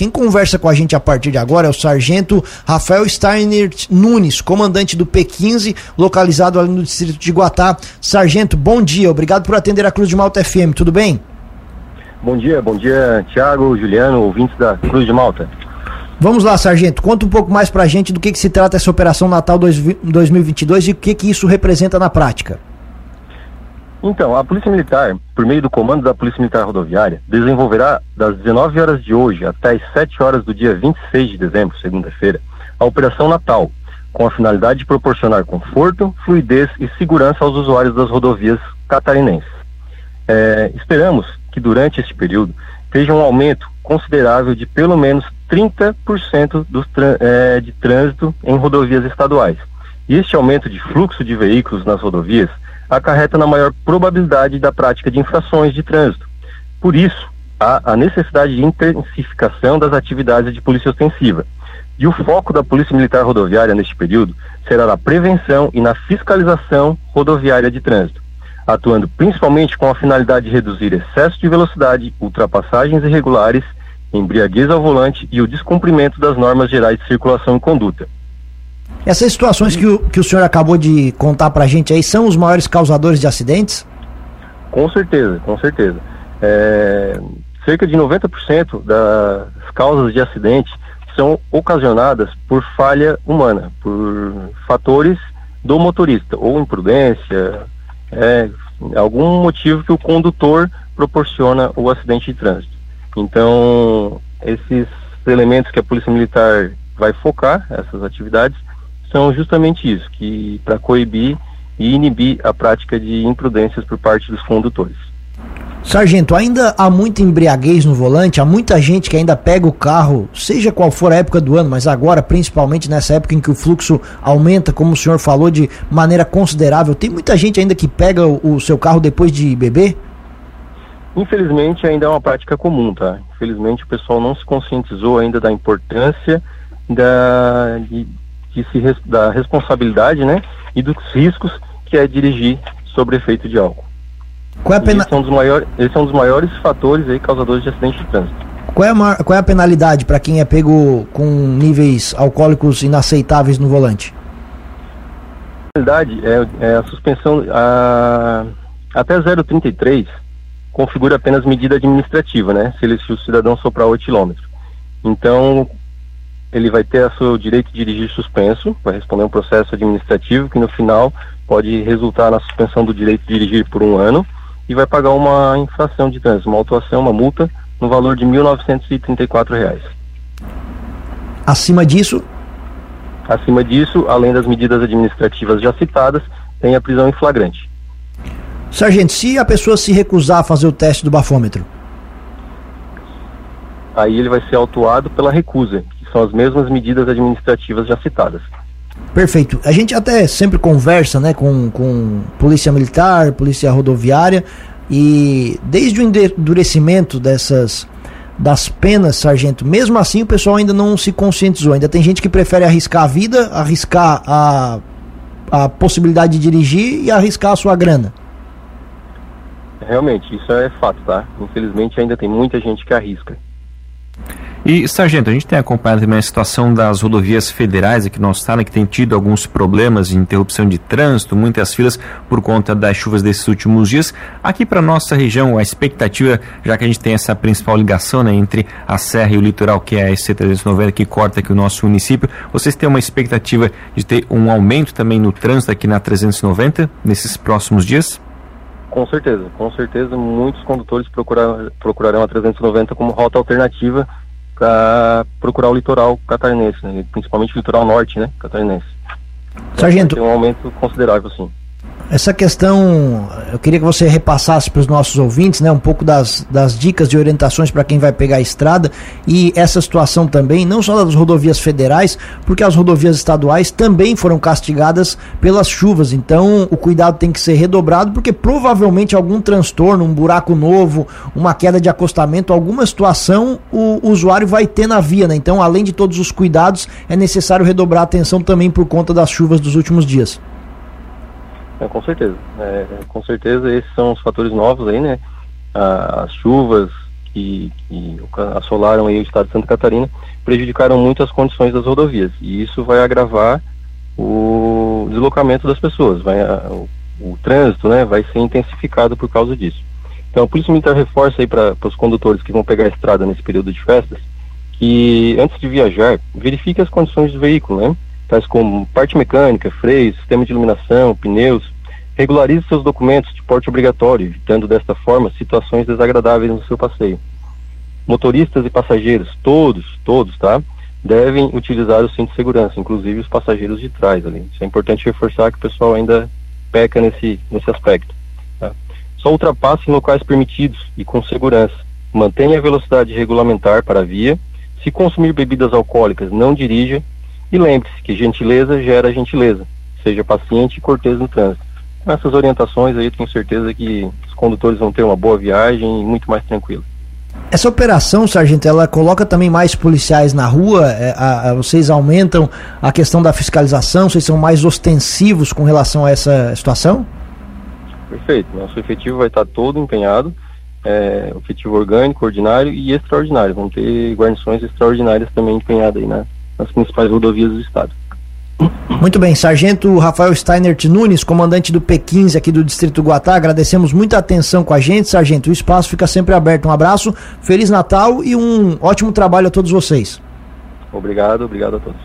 Quem conversa com a gente a partir de agora é o sargento Rafael Steiner Nunes, comandante do P15, localizado ali no distrito de Guatá. Sargento, bom dia, obrigado por atender a Cruz de Malta FM, tudo bem? Bom dia, bom dia, Tiago, Juliano, ouvintes da Cruz de Malta. Vamos lá, sargento, conta um pouco mais pra gente do que, que se trata essa Operação Natal 2022 e o que, que isso representa na prática. Então, a Polícia Militar, por meio do comando da Polícia Militar Rodoviária, desenvolverá das 19 horas de hoje até as 7 horas do dia 26 de dezembro, segunda-feira, a Operação Natal, com a finalidade de proporcionar conforto, fluidez e segurança aos usuários das rodovias catarinenses. É, esperamos que durante este período esteja um aumento considerável de pelo menos 30% dos, é, de trânsito em rodovias estaduais. E este aumento de fluxo de veículos nas rodovias acarreta na maior probabilidade da prática de infrações de trânsito. Por isso, há a necessidade de intensificação das atividades de polícia ostensiva. E o foco da Polícia Militar Rodoviária neste período será na prevenção e na fiscalização rodoviária de trânsito, atuando principalmente com a finalidade de reduzir excesso de velocidade, ultrapassagens irregulares, embriaguez ao volante e o descumprimento das normas gerais de circulação e conduta. Essas situações que o, que o senhor acabou de contar para a gente aí são os maiores causadores de acidentes? Com certeza, com certeza. É, cerca de 90% das causas de acidente são ocasionadas por falha humana, por fatores do motorista, ou imprudência, é, algum motivo que o condutor proporciona o acidente de trânsito. Então, esses elementos que a Polícia Militar vai focar, essas atividades, são justamente isso, que para coibir e inibir a prática de imprudências por parte dos condutores. Sargento, ainda há muita embriaguez no volante, há muita gente que ainda pega o carro, seja qual for a época do ano, mas agora, principalmente nessa época em que o fluxo aumenta, como o senhor falou, de maneira considerável, tem muita gente ainda que pega o, o seu carro depois de beber? Infelizmente ainda é uma prática comum, tá? Infelizmente o pessoal não se conscientizou ainda da importância da, de, que se, da responsabilidade né, e dos riscos que é dirigir sobre efeito de álcool. Qual é pena... esse, é um dos maiores, esse é um dos maiores fatores aí causadores de acidente de trânsito. Qual é a, qual é a penalidade para quem é pego com níveis alcoólicos inaceitáveis no volante? A penalidade é, é a suspensão a, até 0,33 configura apenas medida administrativa, né? Se, ele, se o cidadão soprar 8 km. Então, ele vai ter o seu direito de dirigir suspenso, vai responder um processo administrativo que no final pode resultar na suspensão do direito de dirigir por um ano e vai pagar uma infração de trânsito, uma autuação, uma multa no valor de R$ 1.934. Acima disso? Acima disso, além das medidas administrativas já citadas, tem a prisão em flagrante. Sargento, se a pessoa se recusar a fazer o teste do bafômetro? Aí ele vai ser autuado pela recusa, são as mesmas medidas administrativas já citadas. Perfeito. A gente até sempre conversa né, com, com polícia militar, polícia rodoviária, e desde o endurecimento dessas das penas, sargento, mesmo assim o pessoal ainda não se conscientizou. Ainda tem gente que prefere arriscar a vida, arriscar a, a possibilidade de dirigir e arriscar a sua grana. Realmente, isso é fato, tá? Infelizmente ainda tem muita gente que arrisca. E, Sargento, a gente tem acompanhado também a situação das rodovias federais aqui no nosso estado, que tem tido alguns problemas de interrupção de trânsito, muitas filas por conta das chuvas desses últimos dias. Aqui para nossa região, a expectativa, já que a gente tem essa principal ligação né, entre a serra e o litoral, que é a SC390, que corta aqui o nosso município, vocês têm uma expectativa de ter um aumento também no trânsito aqui na 390 nesses próximos dias? Com certeza, com certeza muitos condutores procurar, procurarão a 390 como rota alternativa para procurar o litoral catarinense, né? principalmente o litoral norte, né, catarinense. Sargento. Tem um aumento considerável, sim. Essa questão, eu queria que você repassasse para os nossos ouvintes, né, um pouco das, das dicas e orientações para quem vai pegar a estrada e essa situação também, não só das rodovias federais, porque as rodovias estaduais também foram castigadas pelas chuvas. Então, o cuidado tem que ser redobrado, porque provavelmente algum transtorno, um buraco novo, uma queda de acostamento, alguma situação o, o usuário vai ter na via, né? Então, além de todos os cuidados, é necessário redobrar a atenção também por conta das chuvas dos últimos dias. É, com certeza. É, com certeza esses são os fatores novos aí, né? as chuvas que, que assolaram aí o estado de Santa Catarina prejudicaram muito as condições das rodovias e isso vai agravar o deslocamento das pessoas, vai, o, o trânsito né, vai ser intensificado por causa disso. Então a Polícia Militar reforça aí para os condutores que vão pegar a estrada nesse período de festas que antes de viajar, verifique as condições do veículo, né? Tais como parte mecânica, freios, sistema de iluminação, pneus. Regularize seus documentos de porte obrigatório, evitando desta forma situações desagradáveis no seu passeio. Motoristas e passageiros, todos, todos, tá? Devem utilizar o cinto de segurança, inclusive os passageiros de trás ali. Isso é importante reforçar que o pessoal ainda peca nesse, nesse aspecto. Tá? Só ultrapasse em locais permitidos e com segurança. Mantenha a velocidade regulamentar para a via se consumir bebidas alcoólicas, não dirija. E lembre-se que gentileza gera gentileza. Seja paciente e cortês no trânsito. Com essas orientações aí, tenho certeza que os condutores vão ter uma boa viagem e muito mais tranquilo. Essa operação, sargento, ela coloca também mais policiais na rua? É, a, a, vocês aumentam a questão da fiscalização? Vocês são mais ostensivos com relação a essa situação? Perfeito. Nosso efetivo vai estar todo empenhado é, efetivo orgânico, ordinário e extraordinário. Vão ter guarnições extraordinárias também empenhadas aí na, nas principais rodovias do estado. Muito bem, Sargento Rafael Steiner Nunes, comandante do P15 aqui do Distrito Guatá, agradecemos muita atenção com a gente, Sargento. O espaço fica sempre aberto. Um abraço, Feliz Natal e um ótimo trabalho a todos vocês. Obrigado, obrigado a todos.